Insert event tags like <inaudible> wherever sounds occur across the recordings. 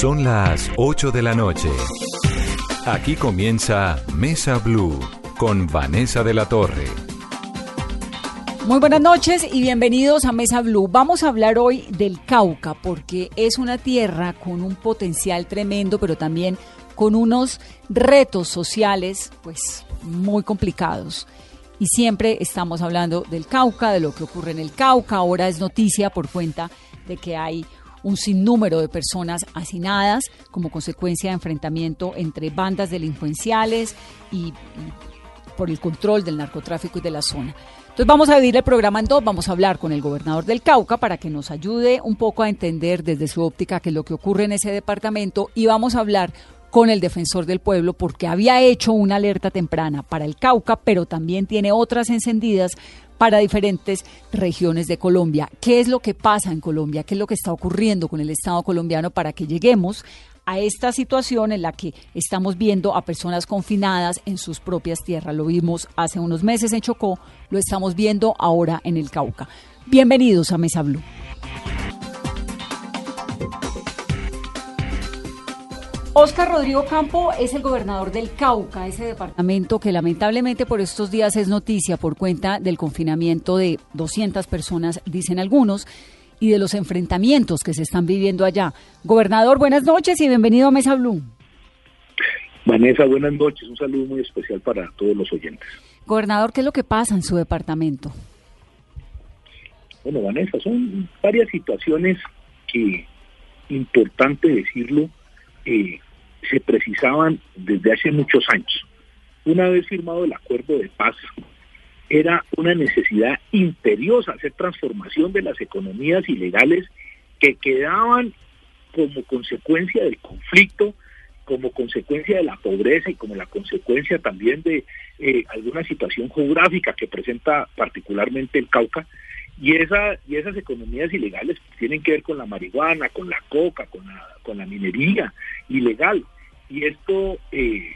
Son las 8 de la noche. Aquí comienza Mesa Blue con Vanessa de la Torre. Muy buenas noches y bienvenidos a Mesa Blue. Vamos a hablar hoy del Cauca porque es una tierra con un potencial tremendo, pero también con unos retos sociales pues muy complicados. Y siempre estamos hablando del Cauca, de lo que ocurre en el Cauca. Ahora es noticia por cuenta de que hay un sinnúmero de personas hacinadas como consecuencia de enfrentamiento entre bandas delincuenciales y, por el control del narcotráfico y de la zona. Entonces vamos a dividir el programa en dos, vamos a hablar con el gobernador del Cauca para que nos ayude un poco a entender desde su óptica qué es lo que ocurre en ese departamento y vamos a hablar con el defensor del pueblo porque había hecho una alerta temprana para el Cauca, pero también tiene otras encendidas para diferentes regiones de Colombia. ¿Qué es lo que pasa en Colombia? ¿Qué es lo que está ocurriendo con el Estado colombiano para que lleguemos a esta situación en la que estamos viendo a personas confinadas en sus propias tierras? Lo vimos hace unos meses en Chocó, lo estamos viendo ahora en el Cauca. Bienvenidos a Mesa Blue. Oscar Rodrigo Campo es el gobernador del Cauca, ese departamento que lamentablemente por estos días es noticia por cuenta del confinamiento de 200 personas, dicen algunos, y de los enfrentamientos que se están viviendo allá. Gobernador, buenas noches y bienvenido a Mesa Blue. Vanessa, buenas noches. Un saludo muy especial para todos los oyentes. Gobernador, ¿qué es lo que pasa en su departamento? Bueno, Vanessa, son varias situaciones que, importante decirlo, eh, se precisaban desde hace muchos años. Una vez firmado el acuerdo de paz, era una necesidad imperiosa hacer transformación de las economías ilegales que quedaban como consecuencia del conflicto, como consecuencia de la pobreza y como la consecuencia también de eh, alguna situación geográfica que presenta particularmente el Cauca. Y, esa, y esas economías ilegales tienen que ver con la marihuana, con la coca, con la, con la minería ilegal. Y esto eh,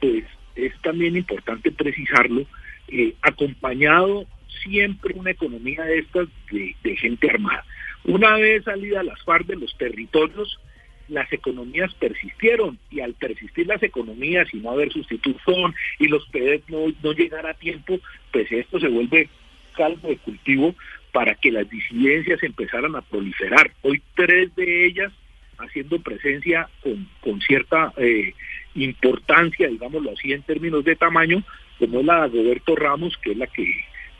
pues es también importante precisarlo, eh, acompañado siempre una economía de estas de, gente armada. Una vez salida las FARC de los territorios, las economías persistieron y al persistir las economías y no haber sustitución y los PEDES no, no llegar a tiempo, pues esto se vuelve caldo de cultivo para que las disidencias empezaran a proliferar. Hoy tres de ellas haciendo presencia con, con cierta eh, importancia, digámoslo así, en términos de tamaño, como es la de Roberto Ramos, que es la que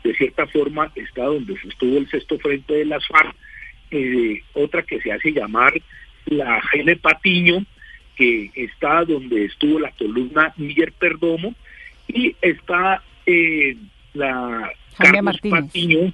de cierta forma está donde estuvo el sexto frente de las FARC, eh, otra que se hace llamar la Gene Patiño, que está donde estuvo la columna Miguel Perdomo, y está eh, la Carlos Patiño,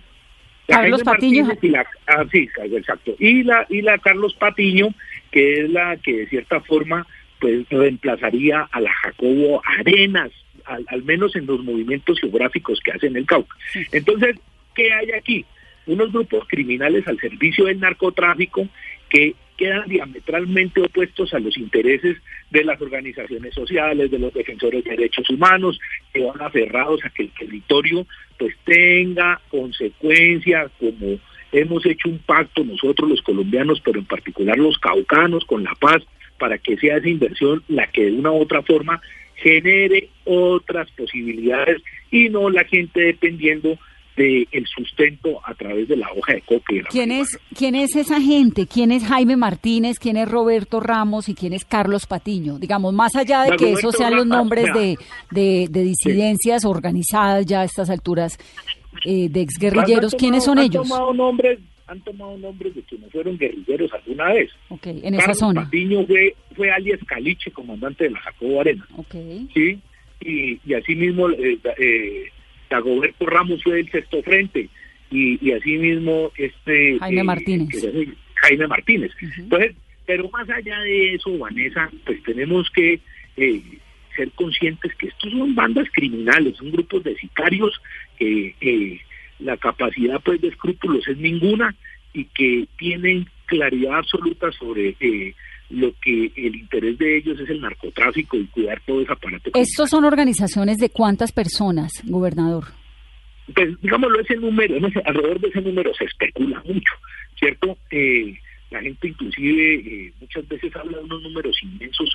Carlos Patiño. Y la, ah, sí, exacto. Y la, y la Carlos Patiño, que es la que de cierta forma pues reemplazaría a la Jacobo Arenas, al, menos en los movimientos geográficos que hacen el Cauca. Entonces, ¿qué hay aquí? Unos grupos criminales al servicio del narcotráfico que quedan diametralmente opuestos a los intereses de las organizaciones sociales, de los defensores de derechos humanos, que van aferrados a que el territorio pues tenga consecuencias como hemos hecho un pacto nosotros los colombianos, pero en particular los caucanos con la paz, para que sea esa inversión la que de una u otra forma genere otras posibilidades y no la gente dependiendo del el sustento a través de la hoja de coca. ¿Quién es, ¿Quién es esa gente? ¿Quién es Jaime Martínez? ¿Quién es Roberto Ramos? ¿Y quién es Carlos Patiño? Digamos, más allá de que esos sean los nombres de, de, disidencias organizadas ya a estas alturas eh, de exguerrilleros, ¿quiénes son ellos? Han tomado nombres, han tomado nombres de quienes fueron guerrilleros alguna vez. Okay, en esa zona. Patiño fue, fue alias Caliche, comandante de la Jacobo Arena. Okay. Sí, y, y así mismo... Eh, eh, Dagoberto Ramos fue del sexto frente y, y asimismo este Jaime eh, Martínez. Jaime Martínez. Entonces, pero más allá de eso, Vanessa, pues tenemos que eh, ser conscientes que estos son bandas criminales, son grupos de sicarios que eh, la capacidad pues de escrúpulos es ninguna y que tienen claridad absoluta sobre lo que el interés de ellos es el narcotráfico y cuidar todo ese aparato. ¿Estos son organizaciones de cuántas personas, gobernador? Pues digámoslo, ese número, <laughs> alrededor de ese número se especula mucho, ¿cierto? Eh, la gente inclusive eh, muchas veces habla de unos números inmensos,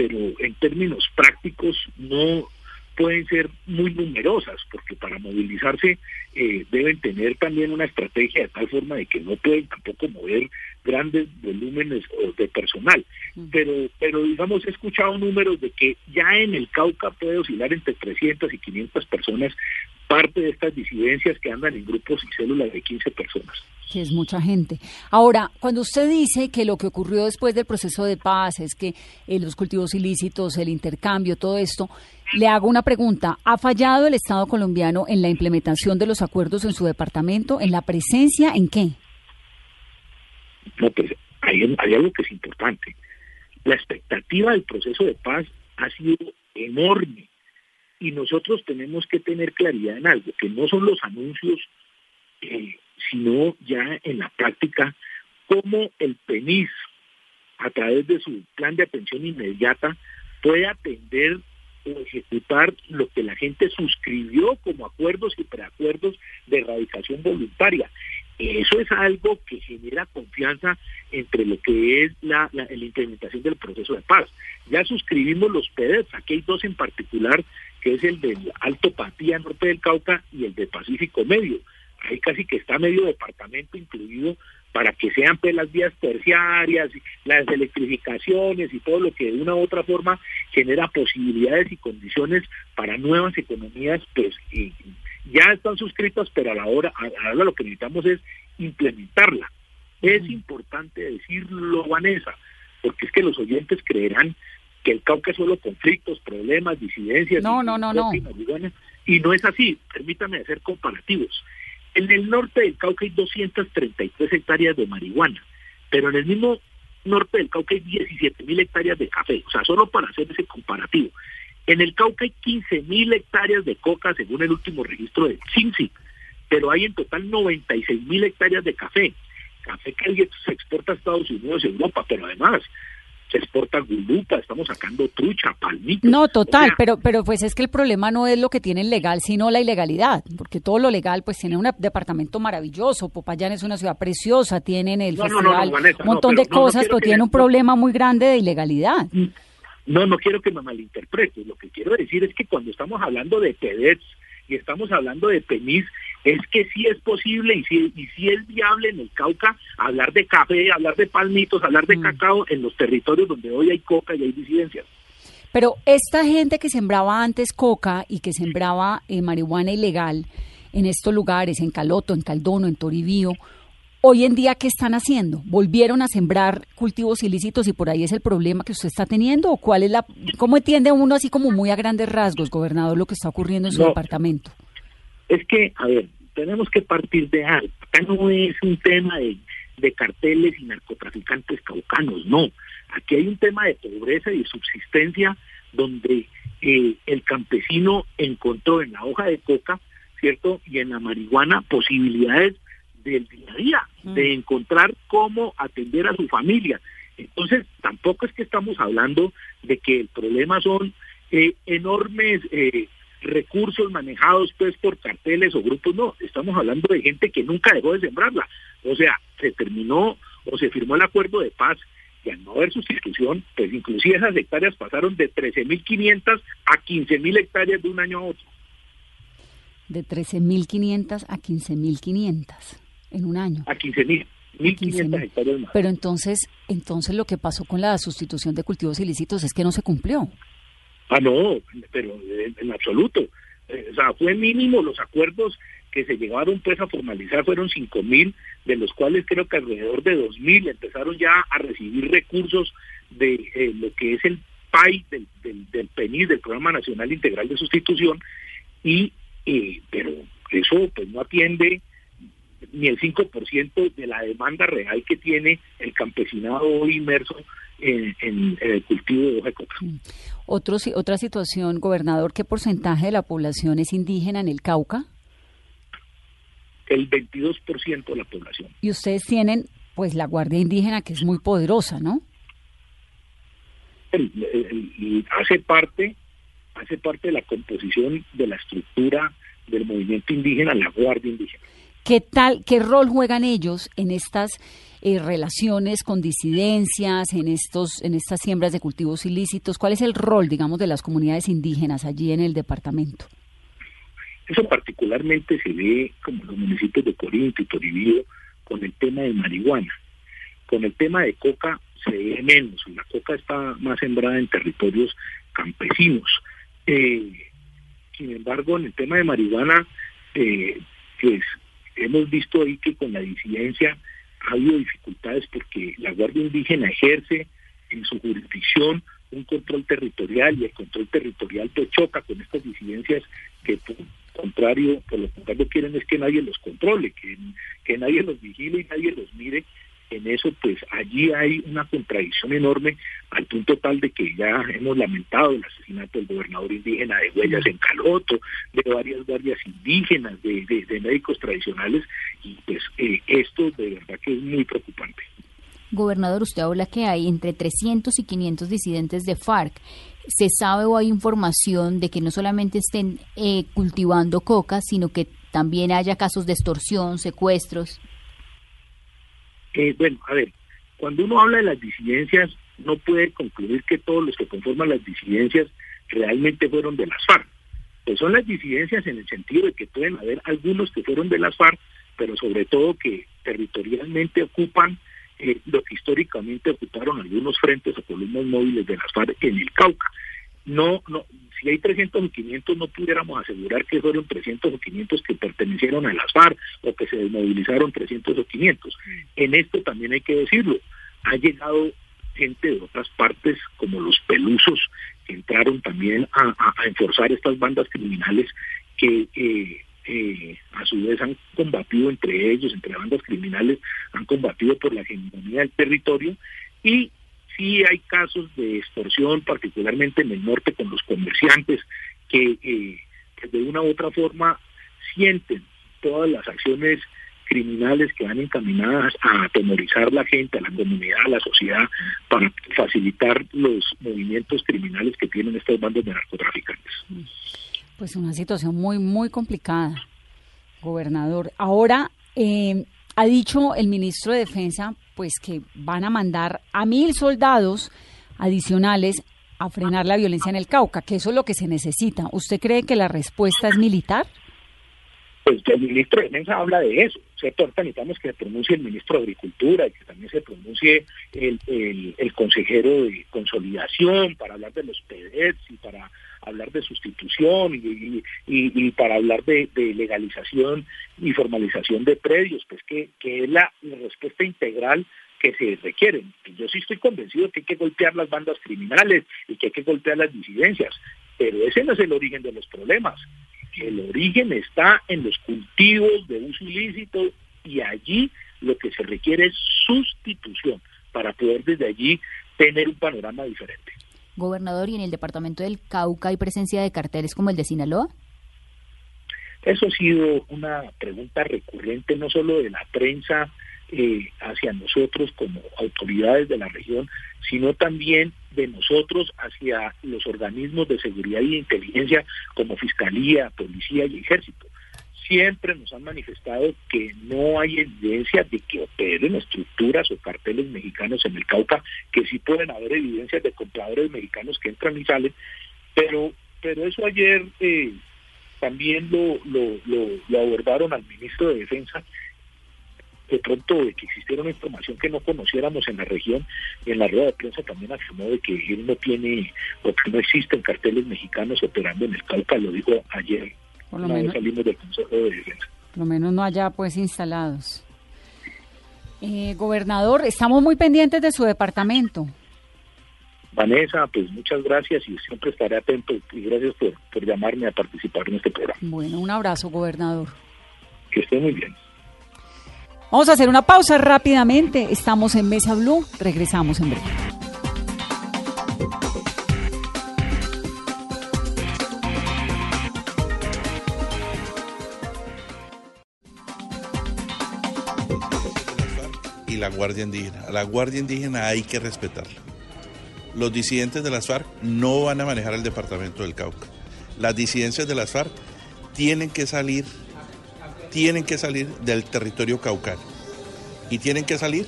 pero en términos prácticos no pueden ser muy numerosas, porque para movilizarse eh, deben tener también una estrategia de tal forma de que no pueden tampoco mover grandes volúmenes de personal. Pero, pero digamos, he escuchado números de que ya en el Cauca puede oscilar entre 300 y 500 personas, parte de estas disidencias que andan en grupos y células de 15 personas que es mucha gente. Ahora, cuando usted dice que lo que ocurrió después del proceso de paz es que eh, los cultivos ilícitos, el intercambio, todo esto, le hago una pregunta. ¿Ha fallado el Estado colombiano en la implementación de los acuerdos en su departamento? ¿En la presencia? ¿En qué? No, pues hay, hay algo que es importante. La expectativa del proceso de paz ha sido enorme y nosotros tenemos que tener claridad en algo, que no son los anuncios, eh, sino ya en la práctica, cómo el PENIS, a través de su plan de atención inmediata, puede atender ejecutar lo que la gente suscribió como acuerdos y preacuerdos de erradicación voluntaria. Eso es algo que genera confianza entre lo que es la, la, implementación del proceso de paz. Ya suscribimos los PEDES, aquí hay dos en particular, que es el del Alto Patía, norte del Cauca, y el del Pacífico Medio. Ahí casi que está medio departamento incluido para que sean pues las vías terciarias, las electrificaciones y todo lo que de una u otra forma genera posibilidades y condiciones para nuevas economías, pues ya están suscritas, pero a la hora, ahora lo que necesitamos es implementarla. Es importante decirlo, Vanessa, porque es que los oyentes creerán que el Cauca es solo conflictos, problemas, disidencias. No, no, no, no. Y no es así. Permítame hacer comparativos. En el norte del Cauca hay 233 hectáreas de marihuana, pero en el mismo norte del Cauca hay 17 mil hectáreas de café, o sea, solo para hacer ese comparativo. En el Cauca hay 15 mil hectáreas de coca, según el último registro del CINCI, pero hay en total 96 mil hectáreas de café. Café que se exporta a Estados Unidos y Europa, pero además se exporta gulupa, estamos sacando trucha, palmito. No, total, pero pero pues es que el problema no es lo que tienen legal, sino la ilegalidad, porque todo lo legal pues tiene un departamento maravilloso, Popayán es una ciudad preciosa, tienen el festival, un montón de cosas, pero tiene un problema muy grande de ilegalidad. No, no quiero que me malinterprete, lo que quiero decir es que cuando estamos hablando de PEDETS y estamos hablando de PENIS, es que sí es posible y sí, y sí es viable en el Cauca hablar de café, hablar de palmitos, hablar de mm. cacao en los territorios donde hoy hay coca y hay disidencias. Pero esta gente que sembraba antes coca y que sembraba eh, marihuana ilegal en estos lugares, en Caloto, en Caldono, en Toribío, hoy en día, ¿qué están haciendo? ¿Volvieron a sembrar cultivos ilícitos y por ahí es el problema que usted está teniendo? ¿O cuál es la, cómo entiende uno así como muy a grandes rasgos, gobernador, lo que está ocurriendo en su departamento? Es que, a ver, tenemos que partir de algo. Acá no es un tema de, carteles y narcotraficantes caucanos, no. Aquí hay un tema de pobreza y de subsistencia donde eh, el campesino encontró en la hoja de coca, ¿cierto? Y en la marihuana posibilidades del día a día, mm. de encontrar cómo atender a su familia. Entonces, tampoco es que estamos hablando de que el problema son eh, enormes eh, recursos manejados pues por carteles o grupos, no, estamos hablando de gente que nunca dejó de sembrarla. O sea, se terminó o se firmó el acuerdo de paz y al no haber sustitución, pues inclusive esas hectáreas pasaron de 13.500 a 15.000 hectáreas de un año a otro. De 13.500 a 15.500 en un año. A 15.000. 1.500 hectáreas más. Pero entonces, entonces lo que pasó con la sustitución de cultivos ilícitos es que no se cumplió. Ah, no, pero en, absoluto. Eh, o sea, fue mínimo los acuerdos que se llevaron pues a formalizar fueron cinco mil, de los cuales creo que alrededor de dos mil empezaron ya a recibir recursos de eh, lo que es el PAI del, del, del, PENIS, del Programa Nacional Integral de Sustitución, y eh, pero eso pues no atiende ni el 5% de la demanda real que tiene el campesinado hoy inmerso en, el cultivo de hoja de coca. Mm. otra situación, gobernador, ¿qué porcentaje de la población es indígena en el Cauca? El 22% de la población. Y ustedes tienen, pues, la Guardia Indígena, que es muy poderosa, ¿no? hace parte hace parte de la composición de la estructura del movimiento indígena, la Guardia Indígena. ¿Qué tal, qué rol juegan ellos en estas eh, relaciones con disidencias, en estos, en estas siembras de cultivos ilícitos? ¿Cuál es el rol, digamos, de las comunidades indígenas allí en el departamento? Eso particularmente se ve como los municipios de Corinto y Toribío con el tema de marihuana. Con el tema de coca se ve menos, la coca está más sembrada en territorios campesinos. Eh, sin embargo, en el tema de marihuana, eh, pues hemos visto ahí que con la disidencia ha habido dificultades porque la Guardia Indígena ejerce en su jurisdicción un control territorial y el control territorial pues choca con estas disidencias que por contrario, por lo contrario quieren es que nadie los controle, que, que nadie los vigile y nadie los mire en eso pues allí hay una contradicción enorme al punto tal de que ya hemos lamentado el asesinato del gobernador indígena de Huellas en Caloto, de varias guardias indígenas, de, médicos tradicionales y pues eh, esto de verdad que es muy preocupante. Gobernador, usted habla que hay entre 300 y 500 disidentes de FARC. ¿Se sabe o hay información de que no solamente estén eh, cultivando coca, sino que también haya casos de extorsión, secuestros? Eh, bueno, a ver, cuando uno habla de las disidencias, no puede concluir que todos los que conforman las disidencias realmente fueron de las FARC. Pues son las disidencias en el sentido de que pueden haber algunos que fueron de las FARC, pero sobre todo que territorialmente ocupan eh, lo que históricamente ocuparon algunos frentes o columnas móviles de las FARC en el Cauca. No, no, si hay 300 o 500 no pudiéramos asegurar que fueron 300 o 500 que pertenecieron a las FARC o que se desmovilizaron 300 o 500. En esto también hay que decirlo, ha llegado gente de otras partes como los pelusos que entraron también a, enforzar estas bandas criminales que eh, eh, a su vez han combatido entre ellos, entre bandas criminales, han combatido por la hegemonía del territorio y sí hay casos de extorsión, particularmente en el norte con los comerciantes, que, eh, de una u otra forma sienten todas las acciones criminales que van encaminadas a atemorizar la gente, a la comunidad, a la sociedad, para facilitar los movimientos criminales que tienen estas bandas de narcotraficantes. Pues una situación muy, muy complicada, gobernador. Ahora, eh, ha dicho el ministro de Defensa pues que van a mandar a mil soldados adicionales a frenar la violencia en el Cauca, que eso es lo que se necesita. ¿Usted cree que la respuesta es militar? Pues el ministro de Defensa habla de eso. ¿cierto? Ahorita necesitamos que se pronuncie el ministro de Agricultura y que también se pronuncie el, el, consejero de consolidación para hablar de los PEDETs y para hablar de sustitución y, para hablar de, legalización y formalización de predios, pues que, que es la, respuesta integral que se requiere. Yo sí estoy convencido que hay que golpear las bandas criminales y que hay que golpear las disidencias, pero ese no es el origen de los problemas. El origen está en los cultivos de uso ilícito y allí lo que se requiere es sustitución para poder desde allí tener un panorama diferente. Gobernador, ¿y en el departamento del Cauca hay presencia de carteles como el de Sinaloa? Eso ha sido una pregunta recurrente no solo de la prensa eh, hacia nosotros como autoridades de la región, sino también de nosotros hacia los organismos de seguridad y inteligencia como Fiscalía, Policía y Ejército. Siempre nos han manifestado que no hay evidencia de que operen estructuras o carteles mexicanos en el Cauca, que sí pueden haber evidencias de compradores mexicanos que entran y salen, pero, pero eso ayer eh, también lo, lo, lo abordaron al ministro de Defensa de pronto de que existiera una información que no conociéramos en la región y en la rueda de prensa también afirmó de que él no tiene o que no existen carteles mexicanos operando en el Cauca, lo dijo ayer, por lo menos, salimos del Consejo de Defensa. Por lo menos no haya pues instalados. Eh, gobernador, estamos muy pendientes de su departamento. Vanessa, pues muchas gracias y siempre estaré atento y gracias por, por llamarme a participar en este programa. Bueno, un abrazo, gobernador. Que esté muy bien. Vamos a hacer una pausa rápidamente. Estamos en Mesa Blue. Regresamos en breve. La Guardia Indígena. A la Guardia Indígena hay que respetarla. Los disidentes de las FARC no van a manejar el departamento del Cauca. Las disidencias de las FARC tienen que salir tienen que salir del territorio caucano. Y tienen que salir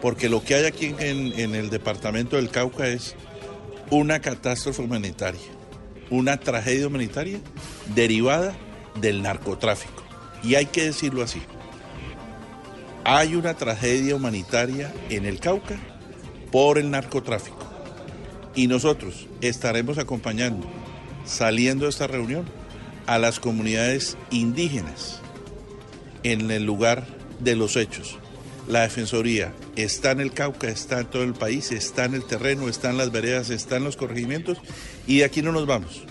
porque lo que hay aquí en, en el departamento del Cauca es una catástrofe humanitaria, una tragedia humanitaria derivada del narcotráfico. Y hay que decirlo así. Hay una tragedia humanitaria en el Cauca por el narcotráfico. Y nosotros estaremos acompañando, saliendo de esta reunión, a las comunidades indígenas en el lugar de los hechos. La Defensoría está en el Cauca, está en todo el país, está en el terreno, está en las veredas, está en los corregimientos y de aquí no nos vamos.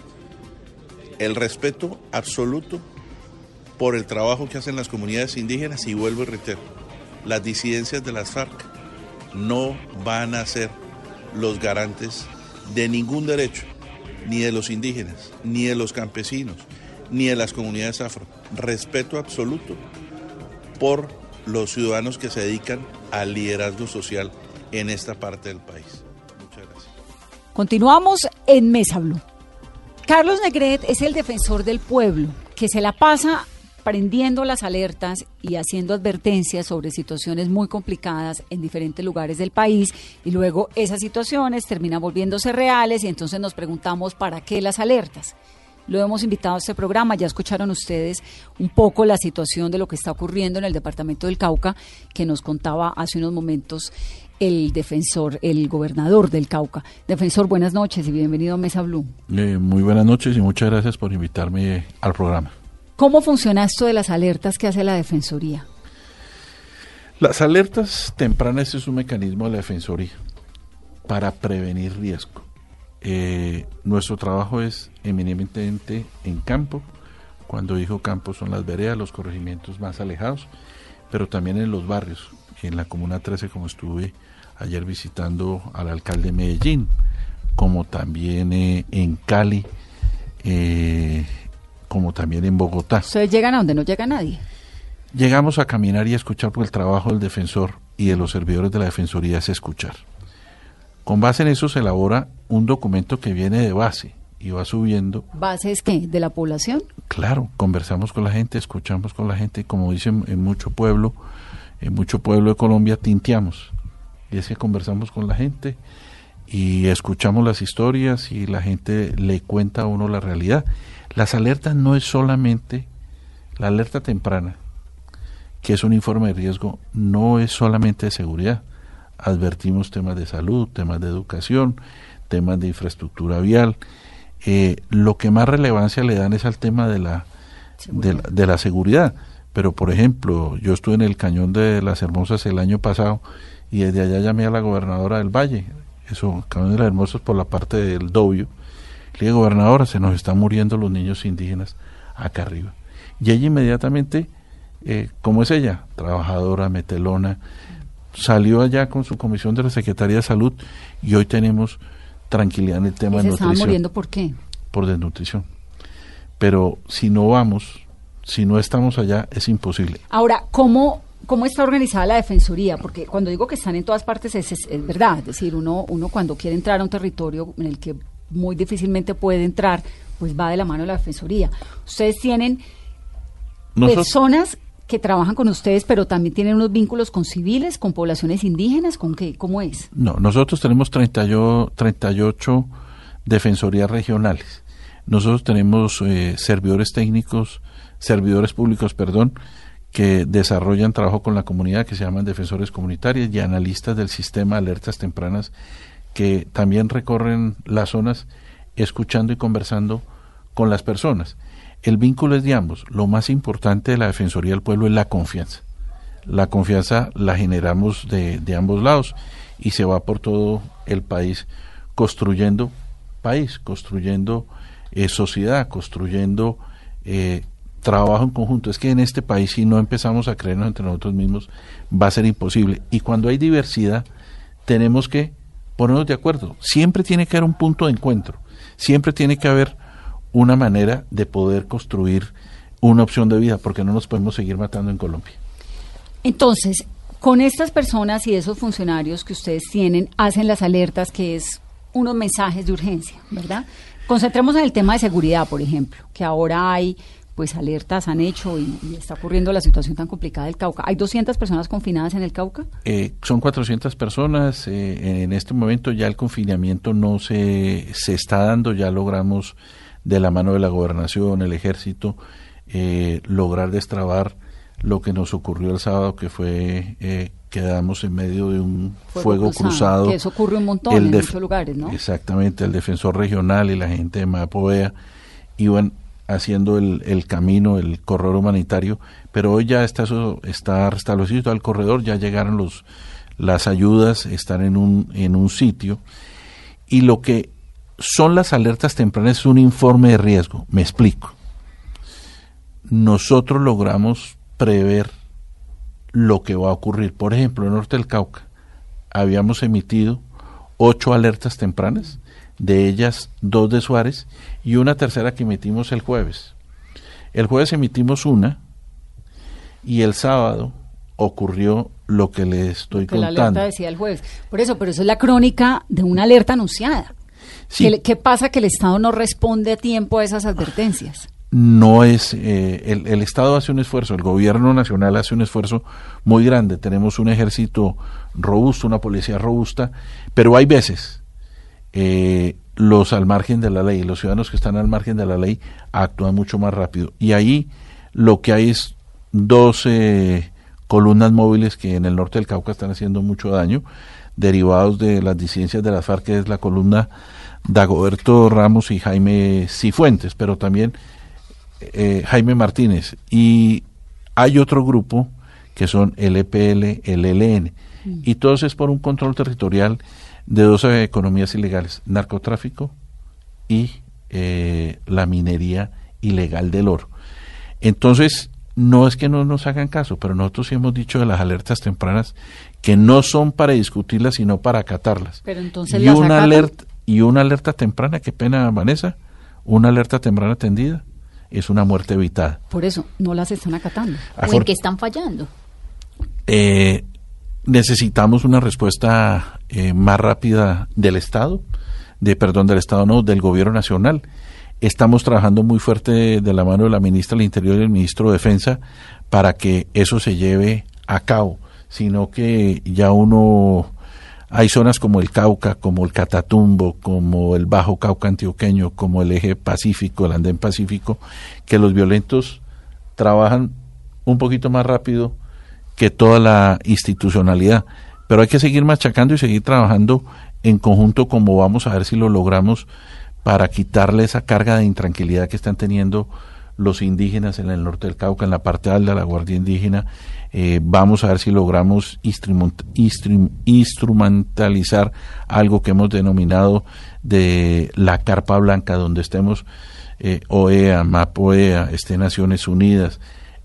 El respeto absoluto por el trabajo que hacen las comunidades indígenas y vuelvo y reitero, las disidencias de las FARC no van a ser los garantes de ningún derecho, ni de los indígenas, ni de los campesinos, ni de las comunidades afro. Respeto absoluto por los ciudadanos que se dedican al liderazgo social en esta parte del país. Muchas gracias. Continuamos en Mesa Blue. Carlos Negret es el defensor del pueblo, que se la pasa prendiendo las alertas y haciendo advertencias sobre situaciones muy complicadas en diferentes lugares del país y luego esas situaciones terminan volviéndose reales y entonces nos preguntamos para qué las alertas. Lo hemos invitado a este programa, ya escucharon ustedes un poco la situación de lo que está ocurriendo en el departamento del Cauca, que nos contaba hace unos momentos el defensor, el gobernador del Cauca. Defensor, buenas noches y bienvenido a Mesa Blue. Eh, muy buenas noches y muchas gracias por invitarme al programa. ¿Cómo funciona esto de las alertas que hace la Defensoría? Las alertas tempranas es un mecanismo de la Defensoría para prevenir riesgo. Eh, nuestro trabajo es eminentemente en campo. Cuando dijo campo son las veredas, los corregimientos más alejados, pero también en los barrios. En la Comuna 13, como estuve ayer visitando al alcalde de Medellín, como también eh, en Cali, eh, como también en Bogotá. ¿Ustedes llegan a donde no llega nadie? Llegamos a caminar y a escuchar porque el trabajo del defensor y de los servidores de la Defensoría es escuchar. Con base en eso se elabora un documento que viene de base y va subiendo. ¿Base es qué? ¿De la población? Claro, conversamos con la gente, escuchamos con la gente, como dicen en mucho pueblo, en mucho pueblo de Colombia, tinteamos. Y es que conversamos con la gente y escuchamos las historias y la gente le cuenta a uno la realidad. Las alertas no es solamente la alerta temprana, que es un informe de riesgo, no es solamente de seguridad. Advertimos temas de salud, temas de educación, temas de infraestructura vial. Eh, lo que más relevancia le dan es al tema de la, de la, seguridad. Pero, por ejemplo, yo estuve en el Cañón de las Hermosas el año pasado y desde allá llamé a la gobernadora del Valle, eso, Cañón de las Hermosas por la parte del Dobio, le dije, gobernadora, se nos están muriendo los niños indígenas acá arriba. Y ella inmediatamente, eh, ¿cómo es ella? Trabajadora, metelona, salió allá con su comisión de la Secretaría de Salud y hoy tenemos tranquilidad en el tema ¿Y de se nutrición. estaban muriendo por qué? Por desnutrición. Pero si no vamos, si no estamos allá, es imposible. Ahora, ¿cómo, cómo está organizada la defensoría? Porque cuando digo que están en todas partes es, es, es verdad. Es decir, uno, uno cuando quiere entrar a un territorio en el que muy difícilmente puede entrar, pues va de la mano de la Defensoría. Ustedes tienen Nosotros- personas que trabajan con ustedes, pero también tienen unos vínculos con civiles, con poblaciones indígenas, ¿con qué? ¿Cómo es? No, nosotros tenemos 38, 38 defensorías regionales. Nosotros tenemos eh, servidores técnicos, servidores públicos, perdón, que desarrollan trabajo con la comunidad, que se llaman defensores comunitarios y analistas del sistema de alertas tempranas, que también recorren las zonas escuchando y conversando con las personas. El vínculo es de ambos. Lo más importante de la Defensoría del Pueblo es la confianza. La confianza la generamos de, de ambos lados y se va por todo el país construyendo país, construyendo eh, sociedad, construyendo eh, trabajo en conjunto. Es que en este país si no empezamos a creernos entre nosotros mismos va a ser imposible. Y cuando hay diversidad tenemos que ponernos de acuerdo. Siempre tiene que haber un punto de encuentro. Siempre tiene que haber una manera de poder construir una opción de vida, porque no nos podemos seguir matando en Colombia. Entonces, con estas personas y esos funcionarios que ustedes tienen, hacen las alertas, que es unos mensajes de urgencia, ¿verdad? Concentremos en el tema de seguridad, por ejemplo, que ahora hay pues alertas han hecho y, está ocurriendo la situación tan complicada del Cauca. ¿Hay 200 personas confinadas en el Cauca? Eh, son 400 personas. Eh, en este momento ya el confinamiento no se, se está dando, ya logramos de la mano de la gobernación, el ejército, eh, lograr destrabar lo que nos ocurrió el sábado, que fue eh, quedamos en medio de un fuego, cruzado, Que eso ocurre un montón en muchos lugares, ¿no? Exactamente, el defensor regional y la gente de Mapoea iban haciendo el, el, camino, el corredor humanitario, pero hoy ya está eso, está restablecido el corredor, ya llegaron los las ayudas, están en un, en un sitio, y lo que son las alertas tempranas es un informe de riesgo, me explico. Nosotros logramos prever lo que va a ocurrir. Por ejemplo, en Norte del Cauca habíamos emitido ocho alertas tempranas, de ellas dos de Suárez y una tercera que emitimos el jueves. El jueves emitimos una y el sábado ocurrió lo que le estoy contando. La alerta decía el jueves. Por eso, pero eso es la crónica de una alerta anunciada. ¿Qué, ¿Qué, pasa que el Estado no responde a tiempo a esas advertencias? No es, eh, el, el, Estado hace un esfuerzo, el gobierno nacional hace un esfuerzo muy grande. Tenemos un ejército robusto, una policía robusta, pero hay veces eh, los al margen de la ley, los ciudadanos que están al margen de la ley actúan mucho más rápido. Y ahí lo que hay es dos eh, columnas móviles que en el norte del Cauca están haciendo mucho daño, derivados de las disidencias de las FARC, que es la columna Dagoberto Ramos y Jaime Cifuentes, pero también eh, Jaime Martínez. Y hay otro grupo que son el EPL, el ELN, mm. y todo es por un control territorial de dos economías ilegales, narcotráfico y eh, la minería ilegal del oro. Entonces, no es que no nos hagan caso, pero nosotros sí hemos dicho de las alertas tempranas que no son para discutirlas, sino para acatarlas. Pero entonces y una alerta y una alerta temprana, qué pena Vanessa, una alerta temprana atendida es una muerte evitada. Por eso no las están acatando. ¿O en qué están fallando? Eh, necesitamos una respuesta eh, más rápida del Estado, de perdón, del Estado no, del Gobierno Nacional. Estamos trabajando muy fuerte de la mano de la ministra del Interior y del ministro de Defensa para que eso se lleve a cabo, sino que ya uno hay zonas como el Cauca, como el Catatumbo, como el Bajo Cauca antioqueño, como el eje Pacífico, el Andén Pacífico, que los violentos trabajan un poquito más rápido que toda la institucionalidad. Pero hay que seguir machacando y seguir trabajando en conjunto como vamos a ver si lo logramos para quitarle esa carga de intranquilidad que están teniendo los indígenas en el norte del Cauca, en la parte alta de la Guardia Indígena. Eh, vamos a ver si logramos instrumentalizar algo que hemos denominado de la carpa blanca, donde estemos eh, OEA, MAPOEA, este Naciones Unidas,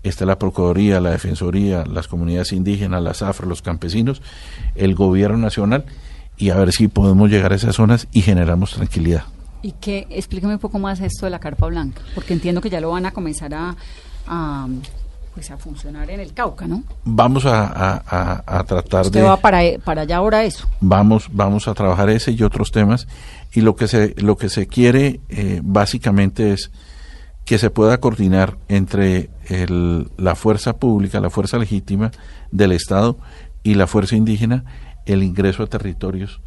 está la Procuraduría, la Defensoría, las comunidades indígenas, las AFRA, los campesinos, el gobierno nacional, y a ver si podemos llegar a esas zonas y generamos tranquilidad. Y que, explíqueme un poco más esto de la carpa blanca, porque entiendo que ya lo van a comenzar a, a pues a funcionar en el Cauca, ¿no? Vamos a, a, a tratar ¿Usted de... va para, para allá ahora eso? Vamos, vamos a trabajar ese y otros temas, y lo que se, lo que se quiere eh, básicamente es que se pueda coordinar entre el, la fuerza pública, la fuerza legítima del Estado y la fuerza indígena el ingreso a territorios.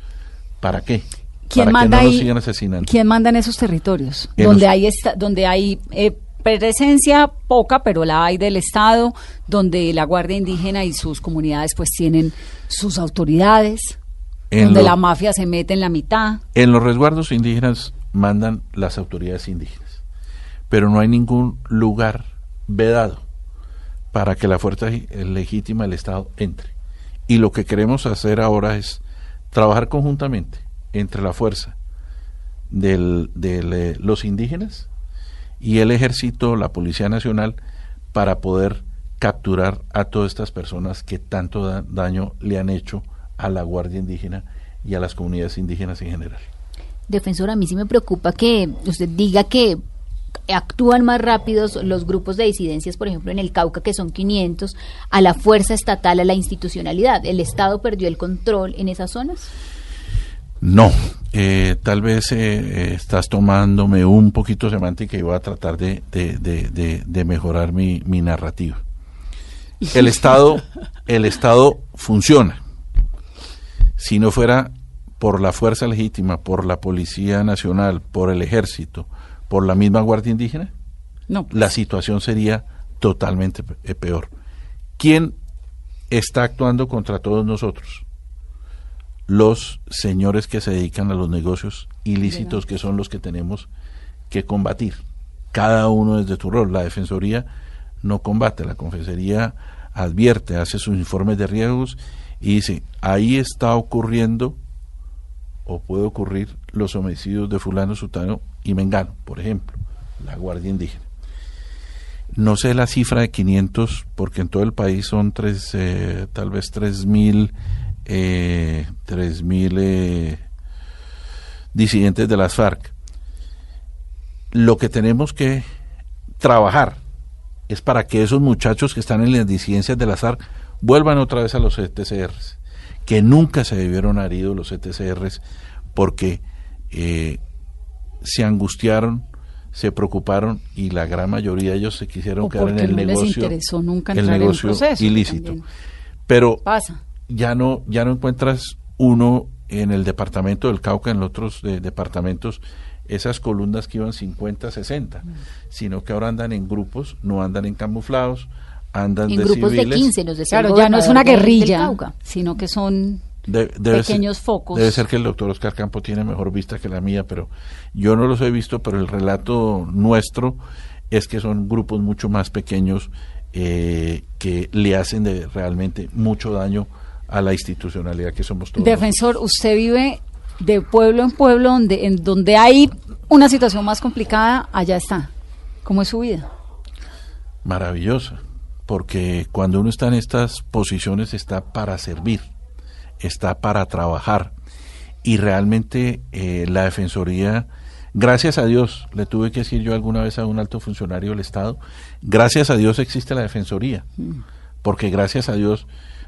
¿Para qué? ¿Quién Para manda que no ahí? sigan asesinando. ¿Quién manda en esos territorios? En donde los- hay esta, donde hay eh, presencia poca, pero la hay del Estado, donde la Guardia Indígena y sus comunidades pues tienen sus autoridades, donde lo- la mafia se mete en la mitad. En los resguardos indígenas mandan las autoridades indígenas, pero no hay ningún lugar vedado para que la fuerza legítima del Estado entre. Y lo que queremos hacer ahora es trabajar conjuntamente entre la fuerza del- de le- los indígenas y el ejército, la Policía Nacional, para poder capturar a todas estas personas que tanto da- daño le han hecho a la Guardia Indígena y a las comunidades indígenas en general. Defensor, a mí sí me preocupa que usted diga que actúan más rápidos los grupos de disidencias, por ejemplo, en el Cauca, que son 500, a la fuerza estatal, a la institucionalidad. ¿El Estado perdió el control en esas zonas? No, eh, tal vez eh, estás tomándome un poquito semántica y voy a tratar de, de, de, de mejorar mi, mi narrativa. <laughs> El Estado, el Estado funciona. Si no fuera por la fuerza legítima, por la Policía Nacional, por el Ejército, por la misma Guardia Indígena, No. la situación sería totalmente eh, peor. ¿Quién está actuando contra todos nosotros? Los señores que se dedican a los negocios ilícitos, que son los que tenemos que combatir. Cada uno desde tu rol. La Defensoría no combate, la Confesería advierte, hace sus informes de riesgos y dice, ahí está ocurriendo o puede ocurrir los homicidios de fulano, sutano y mengano, por ejemplo, la Guardia Indígena. No sé la cifra de 500, porque en todo el país son tres, eh, tal vez 3.000 eh, 3.000 eh, disidentes de las FARC. Lo que tenemos que trabajar es para que esos muchachos que están en las disidencias de las FARC vuelvan otra vez a los ETCRs, que nunca se debieron haber ido los ETCRs porque eh, se angustiaron, se preocuparon y la gran mayoría de ellos se quisieron O quedar en el no les negocio, interesó nunca el entrar en negocio proceso, ilícito. también Pero Pasa. ya no ya no encuentras uno en el departamento del Cauca, en los otros eh, departamentos, esas columnas que iban 50, 60, Mm. sino que ahora andan en grupos, no andan en camuflados, andan En de grupos de civiles. 15, nos decía Claro, ya no es una de- guerrilla, Cauca. sino que son De- debe pequeños ser, focos. Debe ser que el doctor Oscar Campo tiene mejor vista que la mía, pero yo no los he visto, pero el relato nuestro es que son grupos mucho más pequeños eh, que le hacen de, realmente mucho daño a la institucionalidad que somos todos. Defensor, usted vive de pueblo en pueblo donde en donde hay una situación más complicada, allá está. ¿Cómo es su vida? maravillosa, porque cuando uno está en estas posiciones está para servir, está para trabajar. Y realmente eh, la Defensoría, gracias a Dios, le tuve que decir yo alguna vez a un alto funcionario del Estado, gracias a Dios existe la Defensoría, porque gracias a Dios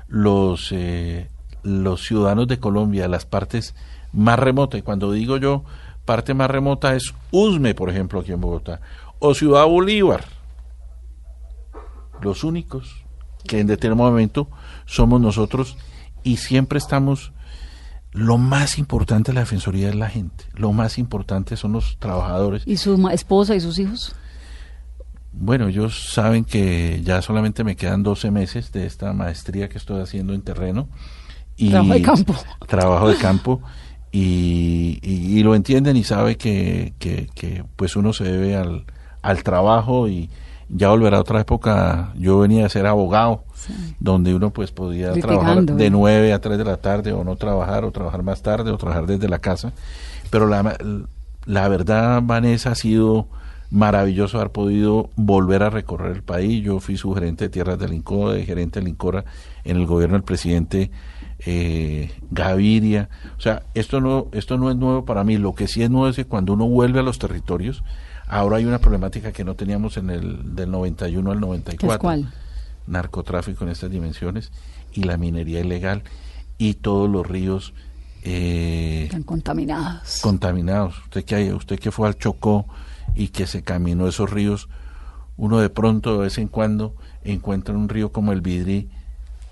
los, eh, los ciudadanos de Colombia, las partes más remotas, y cuando digo yo parte más remota es Usme, por ejemplo, aquí en Bogotá, o Ciudad Bolívar, los únicos que en determinado momento somos nosotros y siempre estamos lo más importante de la defensoría es la gente lo más importante son los trabajadores ¿Y su esposa y sus hijos? bueno ellos saben que ya solamente me quedan 12 meses de esta maestría que estoy haciendo en terreno y Trabajo de campo. <laughs> trabajo de campo y, y- y lo entienden y sabe que, que- que, pues uno se debe al, al trabajo y ya volverá a otra época yo venía a ser abogado donde uno pues podía trabajar de ¿eh? 9 a 3 de la tarde o no trabajar o trabajar más tarde o trabajar desde la casa. Pero la, la verdad Vanessa ha sido maravilloso haber podido volver a recorrer el país. Yo fui su gerente de tierras del Incora de gerente del Incora en el gobierno del presidente eh, Gaviria. O sea esto no esto no es nuevo para mí. Lo que sí es nuevo es que cuando uno vuelve a los territorios ahora hay una problemática que no teníamos en el del 91 al 94 cuál? narcotráfico en estas dimensiones y la minería ilegal y todos los ríos eh, Están contaminados. contaminados. Usted que, usted que fue al Chocó y que se caminó esos ríos, uno de pronto de vez en cuando encuentra un río como el Vidrí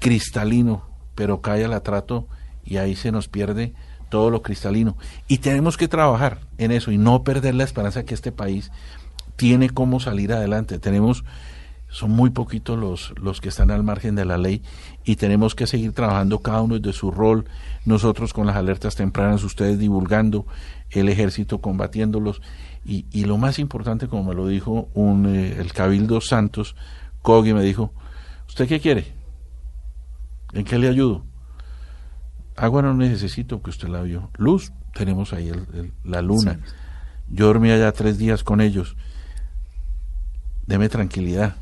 cristalino, pero cae al atrato y ahí se nos pierde todo lo cristalino. Y tenemos que trabajar en eso y no perder la esperanza que este país tiene cómo salir adelante. Tenemos son muy poquitos los, los que están al margen de la ley y tenemos que seguir trabajando cada uno desde su rol, nosotros con las alertas tempranas, ustedes divulgando, el ejército combatiéndolos y, y lo más importante, como me lo dijo un, eh, el Cabildo Santos, Cogui me dijo, ¿usted qué quiere? ¿En qué le ayudo? Agua no necesito, que usted la vio. Luz, tenemos ahí el- el- la luna. Yo dormí allá tres días con ellos. Deme tranquilidad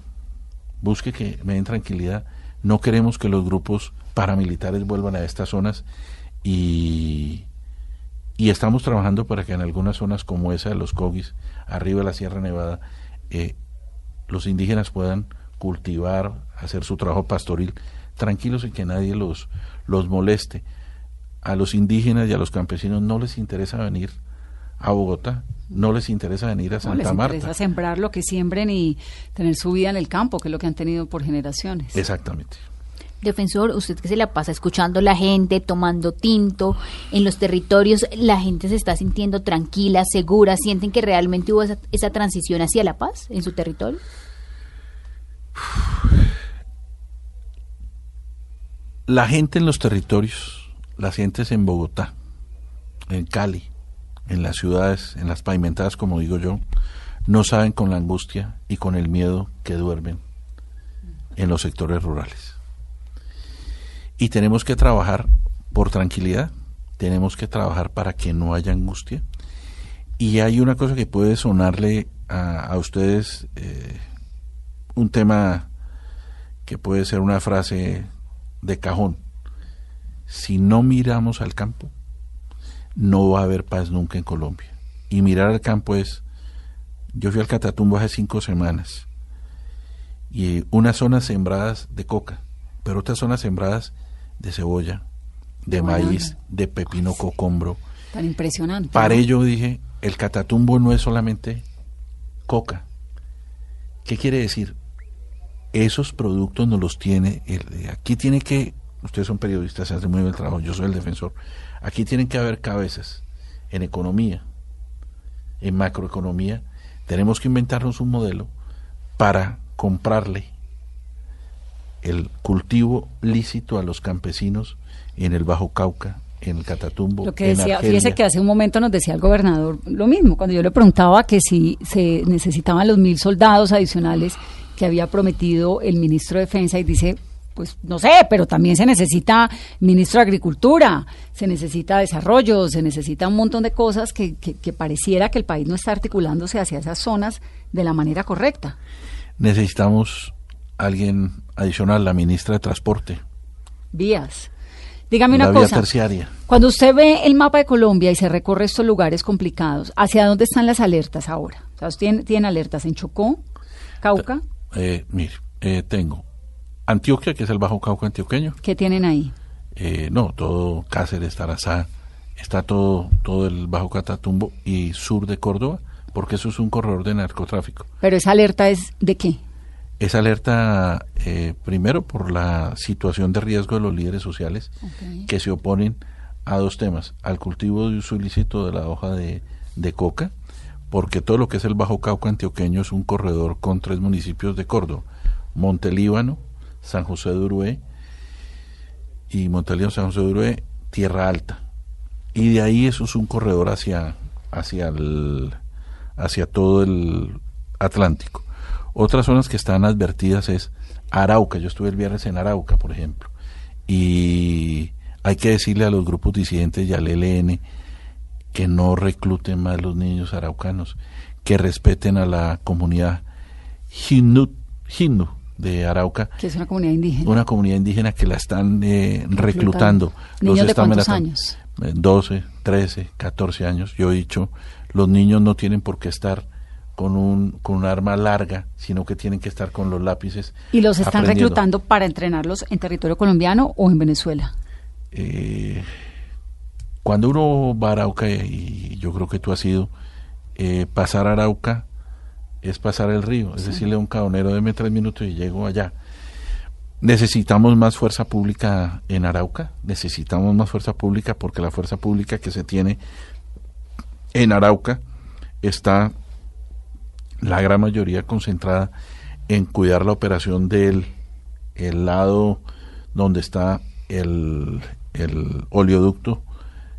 busque que me den tranquilidad. No queremos que los grupos paramilitares vuelvan a estas zonas y, y estamos trabajando para que en algunas zonas como esa de los Cogis, arriba de la Sierra Nevada, eh, los indígenas puedan cultivar, hacer su trabajo pastoril tranquilos y que nadie los, los moleste. A los indígenas y a los campesinos no les interesa venir a Bogotá, no les interesa venir a Santa no les Marta. interesa sembrar lo que siembren y tener su vida en el campo, que es lo que han tenido por generaciones. Exactamente. Defensor, usted que se la pasa escuchando la gente, tomando tinto en los territorios, la gente se está sintiendo tranquila, segura, sienten que realmente hubo esa, esa transición hacia la paz en su territorio. La gente en los territorios, las gentes en Bogotá, en Cali, en las ciudades, en las pavimentadas, como digo yo, no saben con la angustia y con el miedo que duermen en los sectores rurales. Y tenemos que trabajar por tranquilidad, tenemos que trabajar para que no haya angustia. Y hay una cosa que puede sonarle a, a ustedes, eh, un tema que puede ser una frase de cajón. Si no miramos al campo, no va a haber paz nunca en Colombia. Y mirar al campo es, yo fui al Catatumbo hace cinco semanas y unas zonas sembradas de coca, pero otras zonas sembradas de cebolla, de maíz, de pepino cocombro. Tan impresionante. Para ¿no? ello dije, el Catatumbo no es solamente coca. ¿Qué quiere decir? Esos productos no los tiene, el- aquí tiene que, ustedes son periodistas, se hace muy bien el trabajo, yo soy el defensor, aquí tienen que haber cabezas en economía, en macroeconomía, tenemos que inventarnos un modelo para comprarle el cultivo lícito a los campesinos en el Bajo Cauca, en el Catatumbo, Lo que en decía, Argelia. fíjese que hace un momento nos decía el gobernador lo mismo, cuando yo le preguntaba que si se necesitaban los mil soldados adicionales que había prometido el ministro de Defensa y dice, pues no sé, pero también se necesita ministro de Agricultura, se necesita desarrollo, se necesita un montón de cosas que, que, que pareciera que el país no está articulándose hacia esas zonas de la manera correcta. Necesitamos alguien adicional, la ministra de Transporte, Vías. Dígame una la vía cosa. terciaria. Cuando usted ve el mapa de Colombia y se recorre estos lugares complicados, ¿hacia dónde están las alertas ahora? O sea, ¿usted tiene, tiene alertas en Chocó, Cauca? Eh, mire, eh, tengo Antioquia, que es el Bajo Cauca antioqueño. ¿Qué tienen ahí? Eh, no, todo Cáceres, Tarazá, está todo, todo el Bajo Catatumbo y sur de Córdoba, porque eso es un corredor de narcotráfico. Pero esa alerta es de qué? Es alerta eh, primero por la situación de riesgo de los líderes sociales que se oponen a dos temas, al cultivo de uso ilícito de la hoja de, de coca, porque todo lo que es el Bajo Cauca antioqueño es un corredor con tres municipios de Córdoba, Montelíbano, San José de Urué y Montelíbano, San José de Urué, Tierra Alta. Y de ahí eso es un corredor hacia, hacia, el, hacia todo el Atlántico. Otras zonas que están advertidas es Arauca. Yo estuve el viernes en Arauca, por ejemplo. Y hay que decirle a los grupos disidentes y al ELN que no recluten más los niños araucanos, que respeten a la comunidad Hindu de Arauca, Que es una comunidad indígena. una comunidad indígena que la están eh, reclutando. ¿Niños de están cuántos años? Eh, 12, 13, 14 años. Yo he dicho, los niños no tienen por qué estar con un, con un arma larga, sino que tienen que estar con los lápices. ¿Y los están reclutando para entrenarlos en territorio colombiano o en Venezuela? Eh, cuando uno va a Arauca, y yo creo que tú has ido, eh, pasar Arauca es pasar el río, es decirle a un cabonero, deme tres minutos y llego allá. Necesitamos más fuerza pública en Arauca, necesitamos más fuerza pública porque la fuerza pública que se tiene en Arauca está la gran mayoría concentrada en cuidar la operación del el lado donde está el, el oleoducto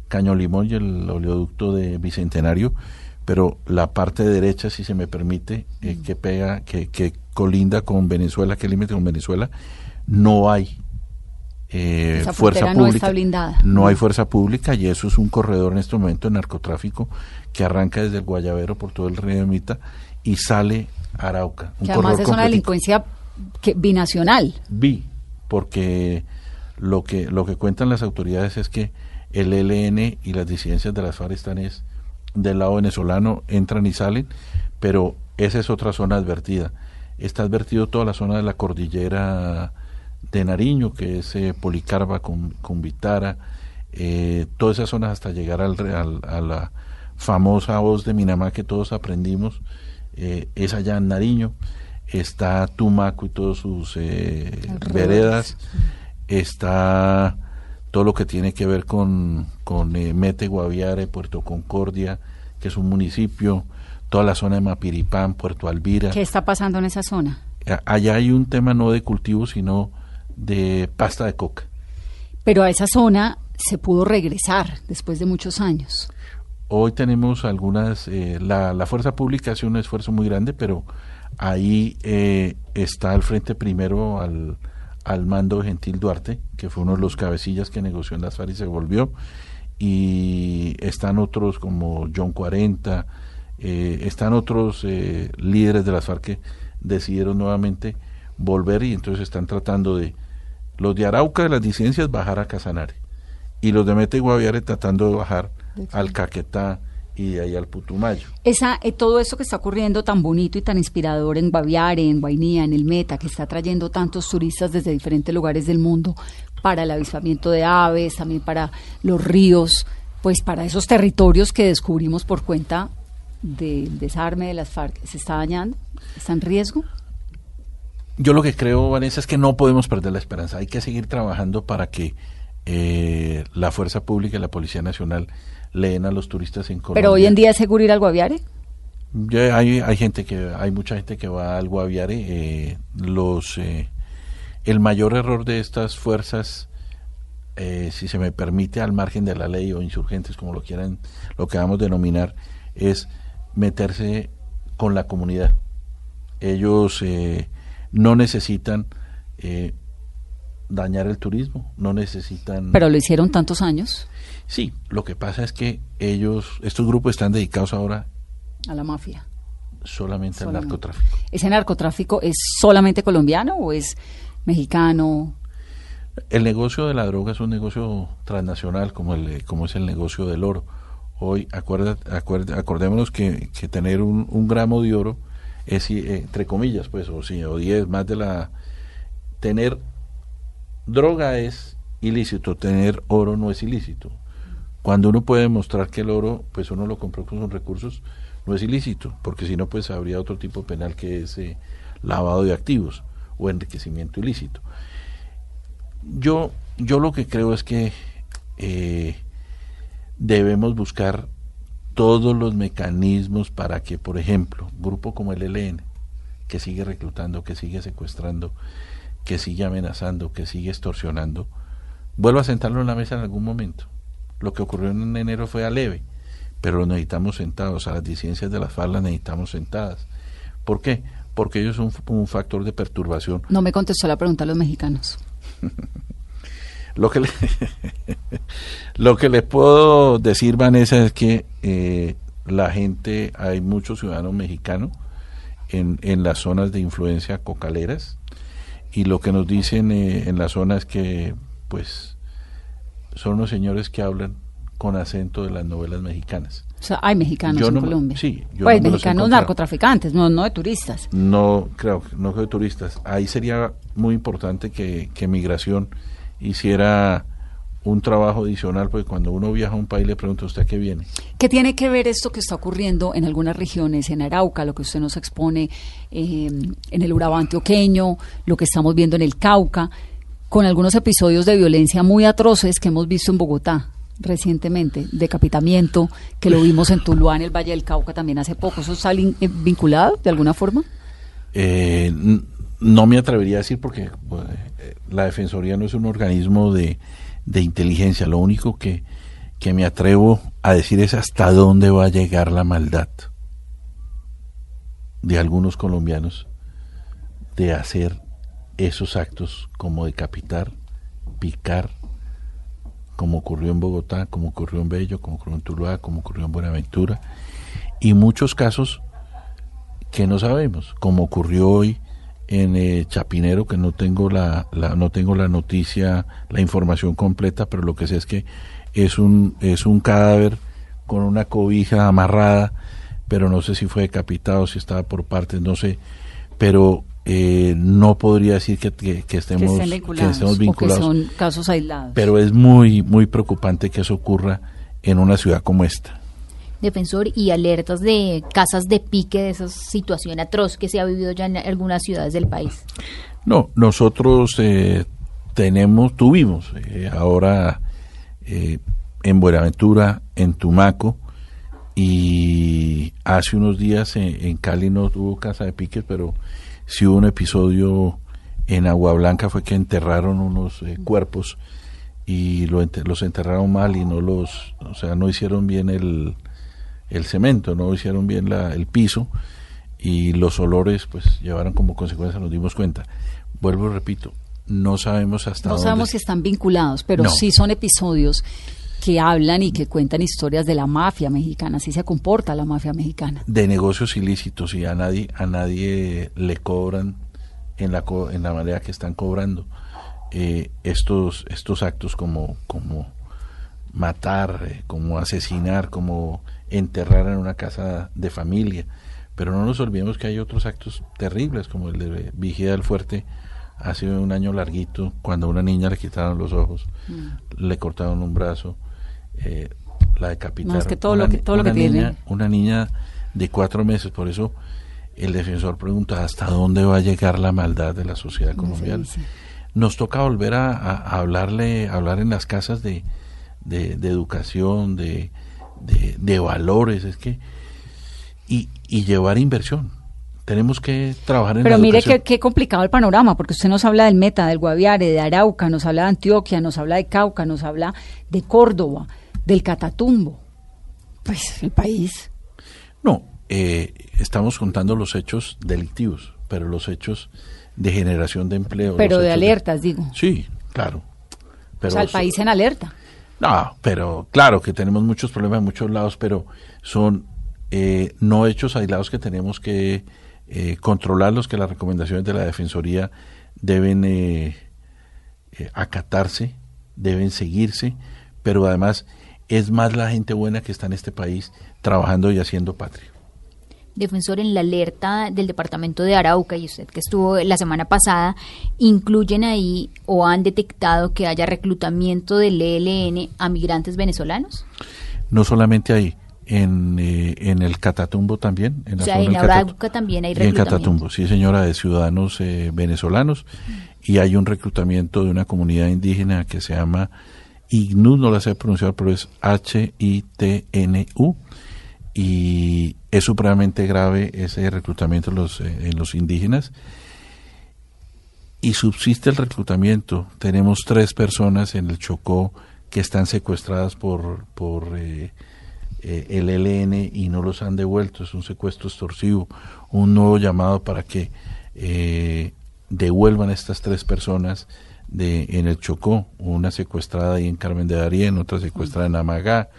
Caño Limón y el oleoducto de Bicentenario, pero la parte derecha, si se me permite, eh, que pega, que, que colinda con Venezuela, que límite con Venezuela, no hay eh, Esa fuerza frontera no pública. está blindada. No hay fuerza pública y eso es un corredor en este momento de narcotráfico que arranca desde el Guayabero por todo el río de Mita y sale a Arauca. Un Que además es una delincuencia que, binacional. Vi, porque lo que, lo que cuentan las autoridades es que el ELN y las disidencias de las FARC están es del lado venezolano, entran y salen, pero esa es otra zona advertida. Está advertido toda la zona de la cordillera de Nariño, que es eh, con Vitara, eh, todas esas zonas hasta llegar al, al, a la famosa voz de Minamá que todos aprendimos, eh, es allá en Nariño, está Tumaco y todos sus eh, veredas, está todo lo que tiene que ver con, con eh, Mete Guaviare, Puerto Concordia, que es un municipio, toda la zona de Mapiripán, Puerto Alvira. ¿Qué está pasando en esa zona? Allá hay un tema no de cultivo, sino de pasta de coca. Pero a esa zona se pudo regresar después de muchos años. Hoy tenemos algunas, eh, la, la, fuerza pública hace un esfuerzo muy grande, pero ahí eh, está al frente primero al, al mando Gentil Duarte, que fue uno de los cabecillas que negoció en las FARC y se volvió, y están otros como John 40, eh, están otros eh, líderes de las FARC que decidieron nuevamente volver y entonces están tratando de, los de Arauca de las disidencias bajar a Casanare, y los de Mete Guaviare tratando de bajar al Caquetá y de ahí al Putumayo. Esa, eh, todo eso que está ocurriendo tan bonito y tan inspirador en Guaviare, en Guainía, en el Meta, que está trayendo tantos turistas desde diferentes lugares del mundo para el avistamiento de aves, también para los ríos, pues para esos territorios que descubrimos por cuenta del desarme de las FARC, ¿se está dañando? ¿Está en riesgo? Yo lo que creo, Vanessa, es que no podemos perder la esperanza. Hay que seguir trabajando para que eh, la Fuerza Pública y la Policía Nacional leen a los turistas en Colombia. Pero hoy en día es seguro ir al Guaviare. Ya hay, hay gente que hay mucha gente que va al Guaviare. Eh, los eh, el mayor error de estas fuerzas, eh, si se me permite, al margen de la ley o insurgentes como lo quieran, lo que vamos a denominar, es meterse con la comunidad. Ellos eh, no necesitan eh, dañar el turismo, no necesitan. Pero lo hicieron tantos años. Sí, lo que pasa es que ellos, estos grupos están dedicados ahora a la mafia. Solamente, solamente. al narcotráfico. ¿Ese narcotráfico es solamente colombiano o es mexicano? El negocio de la droga es un negocio transnacional como, el, como es el negocio del oro. Hoy, acuerda, acuerda, acordémonos que, que tener un, un, gramo de oro es, eh, entre comillas, pues, o, sí, o 10 más de la... Tener droga es ilícito, tener oro no es ilícito. Cuando uno puede demostrar que el oro, pues uno lo compró con sus recursos, no es ilícito, porque si no, pues habría otro tipo penal que es eh, lavado de activos o enriquecimiento ilícito. Yo, yo lo que creo es que eh, debemos buscar todos los mecanismos para que, por ejemplo, grupo como el ELN, que sigue reclutando, que sigue secuestrando, que sigue amenazando, que sigue extorsionando, vuelva a sentarlo en la mesa en algún momento. Lo que ocurrió en enero fue a leve, pero lo necesitamos sentados. A las disidencias de las FARC las necesitamos sentadas. ¿Por qué? Porque ellos son un, factor de perturbación. No me contestó la pregunta a los mexicanos. <laughs> lo que le, <laughs> lo que les puedo decir Vanessa es que eh, la gente hay muchos ciudadanos mexicanos en, en las zonas de influencia cocaleras y lo que nos dicen eh, en la zona es que pues son unos señores que hablan con acento de las novelas mexicanas. O sea, hay mexicanos Yo en no, Colombia. Sí, yo pues no mexicanos narcotraficantes, no, no de turistas. No, creo, no de turistas. Ahí sería muy importante que, que Migración hiciera un trabajo adicional, porque cuando uno viaja a un país le pregunta usted qué viene. ¿Qué tiene que ver esto que está ocurriendo en algunas regiones, en Arauca, lo que usted nos expone eh, en el Urabá antioqueño, lo que estamos viendo en el Cauca, con algunos episodios de violencia muy atroces que hemos visto en Bogotá recientemente, decapitamiento, que lo vimos en Tuluá, en el Valle del Cauca también hace poco. ¿Eso está eh, vinculado de alguna forma? Eh, no me atrevería a decir porque bueno, eh, la Defensoría no es un organismo de, de inteligencia. Lo único que, que me atrevo a decir es hasta dónde va a llegar la maldad de algunos colombianos de hacer esos actos como decapitar, picar, como ocurrió en Bogotá, como ocurrió en Bello, como ocurrió en Tuluá, como ocurrió en Buenaventura, y muchos casos que no sabemos, como ocurrió hoy en eh, Chapinero, que no tengo la, la- no tengo la noticia, la información completa, pero lo que sé es que es un es un cadáver con una cobija amarrada, pero no sé si fue decapitado, si estaba por partes, no sé, pero eh, no podría decir que, que, estemos, que, vinculados, estemos vinculados. son casos aislados. Pero es muy, muy preocupante que eso ocurra en una ciudad como esta. Defensor, y alertas de casas de pique, de esa situación atroz que se ha vivido ya en algunas ciudades del país. No, nosotros eh, tenemos, tuvimos eh, ahora en Buenaventura, en Tumaco, y hace unos días en, Cali no tuvo casa de piques, pero sí hubo un episodio en Agua Blanca, fue que enterraron unos eh, cuerpos y lo, los enterraron mal y no los, o sea, no hicieron bien el, el cemento, no hicieron bien la, el piso y los olores pues llevaron como consecuencia, nos dimos cuenta. Vuelvo y repito, no sabemos hasta no sabemos si están vinculados, pero sí son episodios que hablan y que cuentan historias de la mafia mexicana, así se comporta la mafia mexicana. De negocios ilícitos y a nadie, a nadie le cobran en la, en la manera que están cobrando eh, estos, estos actos como, como matar, eh, como asesinar, como enterrar en una casa de familia. Pero no nos olvidemos que hay otros actos terribles, como el de Vigía del Fuerte, hace un año larguito, cuando a una niña le quitaron los ojos, mm. le cortaron un brazo, eh, la decapitaron. que todo lo que, todo una lo que niña, tiene. Una niña de cuatro meses, por eso el defensor pregunta hasta dónde va a llegar la maldad de la sociedad colombiana. Nos toca volver a, hablarle, hablar en las casas de, de, educación, de, de, valores, es que y, y llevar inversión tenemos que trabajar en Pero mire qué, qué, complicado el panorama, porque usted nos habla del Meta, del Guaviare, de Arauca, nos habla de Antioquia, nos habla de Cauca, nos habla de Córdoba, del Catatumbo. Pues el país. No, eh, estamos contando los hechos delictivos, pero los hechos de generación de empleo. Pero de alertas, digo. Sí, claro. o sea, el país en alerta. No, pero claro que tenemos muchos problemas en muchos lados, pero son eh, no hechos aislados que tenemos que eh, controlarlos, que las recomendaciones de la Defensoría deben eh, eh, acatarse, deben seguirse, pero además es más la gente buena que está en este país trabajando y haciendo patria. Defensor, en la alerta del departamento de Arauca y usted que estuvo la semana pasada, incluyen ahí o han detectado que haya reclutamiento del ELN a migrantes venezolanos? No solamente ahí, en, eh, en el Catatumbo también. En la o sea, en Arauca también hay reclutamiento. en Catatumbo, sí señora, de ciudadanos eh, venezolanos. Y hay un reclutamiento de una comunidad indígena que se llama IGNU, no la sé pronunciar, pero es H-I-T-N-U. Y es supremamente grave ese reclutamiento eh, en los indígenas. Y subsiste el reclutamiento. Tenemos tres personas en el Chocó que están secuestradas por, por eh, el ELN y no los han devuelto, es un secuestro extorsivo, un nuevo llamado para que eh, devuelvan a estas tres personas de, en el Chocó, una secuestrada ahí en Carmen de Darién, otra secuestrada en Amagá,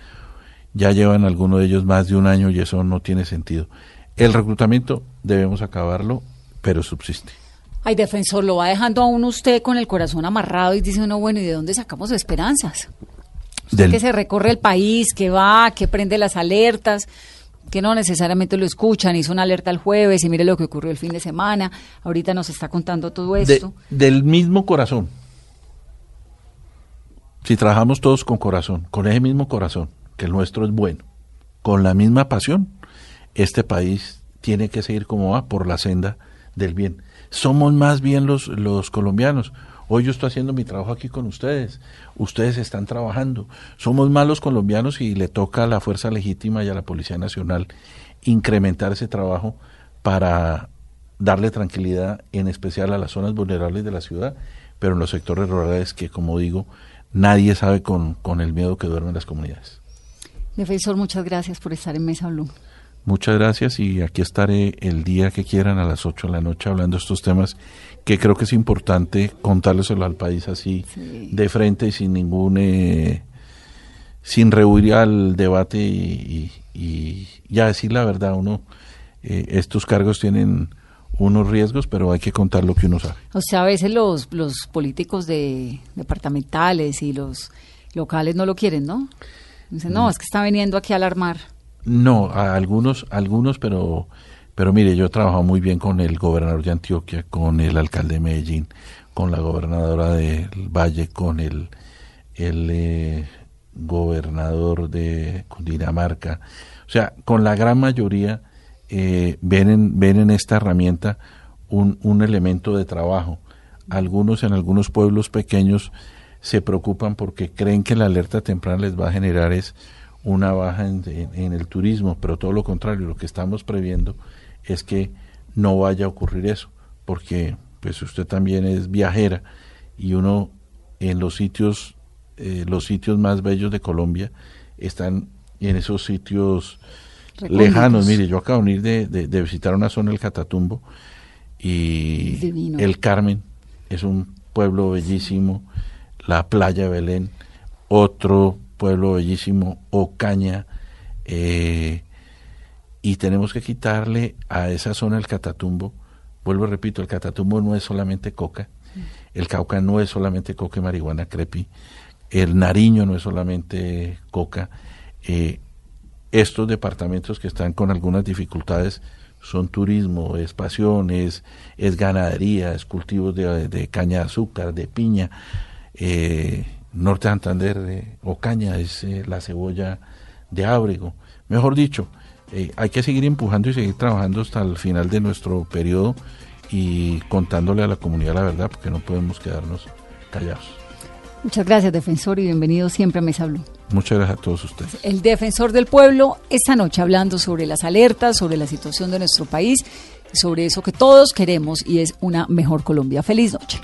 ya llevan algunos de ellos más de un año y eso no tiene sentido. El reclutamiento debemos acabarlo, pero subsiste. Ay, defensor, lo va dejando a uno usted con el corazón amarrado y dice uno, bueno, ¿y de dónde sacamos esperanzas? que se recorre el país, que va, que prende las alertas, que no necesariamente lo escuchan, hizo una alerta el jueves y mire lo que ocurrió el fin de semana, ahorita nos está contando todo esto. del mismo corazón. Si trabajamos todos con corazón, con ese mismo corazón, que el nuestro es bueno, con la misma pasión, este país tiene que seguir como va por la senda del bien. Somos más bien los, los colombianos. Hoy yo estoy haciendo mi trabajo aquí con ustedes, ustedes están trabajando. Somos malos colombianos y le toca a la Fuerza Legítima y a la Policía Nacional incrementar ese trabajo para darle tranquilidad, en especial a las zonas vulnerables de la ciudad, pero en los sectores rurales que, como digo, nadie sabe con, con el miedo que duermen las comunidades. Defensor, muchas gracias por estar en Mesa Blue. Muchas gracias y aquí estaré el día que quieran a las 8 de la noche hablando de estos temas que creo que es importante contárleselo al país así de frente y sin ningún eh, sin rehuir al debate y, ya decir la verdad. Uno eh, estos cargos tienen unos riesgos pero hay que contar lo que uno sabe. O sea a veces los los políticos de departamentales y los locales no lo quieren no no es que está viniendo aquí a alarmar no, algunos, algunos, pero Pero mire, yo he trabajado muy bien con el gobernador de Antioquia, con el alcalde de Medellín, con la gobernadora del Valle, con el, el eh, gobernador de Cundinamarca. O sea, con la gran mayoría eh, ven, en, ven en esta herramienta un, un elemento de trabajo. Algunos en algunos pueblos pequeños se preocupan porque creen que la alerta temprana les va a generar es una baja en, el turismo, pero todo lo contrario, lo que estamos previendo es que no vaya a ocurrir eso, porque pues usted también es viajera y uno en los sitios eh, los sitios más bellos de Colombia están en esos sitios lejanos. Mire, yo acabo de venir de, de, visitar una zona del Catatumbo y el Carmen es un pueblo bellísimo, la playa de Belén, otro pueblo bellísimo, Ocaña, eh, y tenemos que quitarle a esa zona el Catatumbo. Vuelvo, repito, el Catatumbo no es solamente coca, el Cauca no es solamente coca y marihuana crepi, el Nariño no es solamente coca. Eh, estos departamentos que están con algunas dificultades son turismo, es pasión, es, ganadería, es cultivos de, caña de azúcar, de piña. Eh, Norte de Santander, eh, Ocaña, es eh, la cebolla de Ábrego. Mejor dicho, hay que seguir empujando y seguir trabajando hasta el final de nuestro periodo y contándole a la comunidad la verdad, porque no podemos quedarnos callados. Muchas gracias, defensor, y bienvenido siempre a Mesa Blue. Muchas gracias a todos ustedes. El defensor del pueblo, esta noche hablando sobre las alertas, sobre la situación de nuestro país, sobre eso que todos queremos y es una mejor Colombia. Feliz noche.